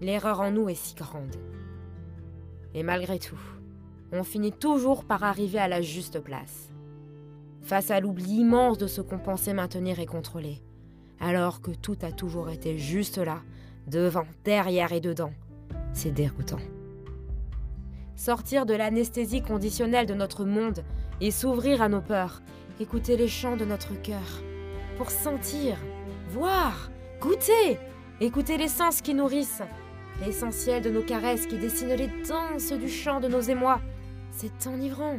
l'erreur en nous est si grande. Et malgré tout, on finit toujours par arriver à la juste place. Face à l'oubli immense de ce qu'on pensait maintenir et contrôler, alors que tout a toujours été juste là, devant, derrière et dedans, c'est déroutant. Sortir de l'anesthésie conditionnelle de notre monde et s'ouvrir à nos peurs, écouter les chants de notre cœur, pour sentir, voir, goûter, écouter les sens qui nourrissent, l'essentiel de nos caresses qui dessinent les danses du chant de nos émois. C'est enivrant.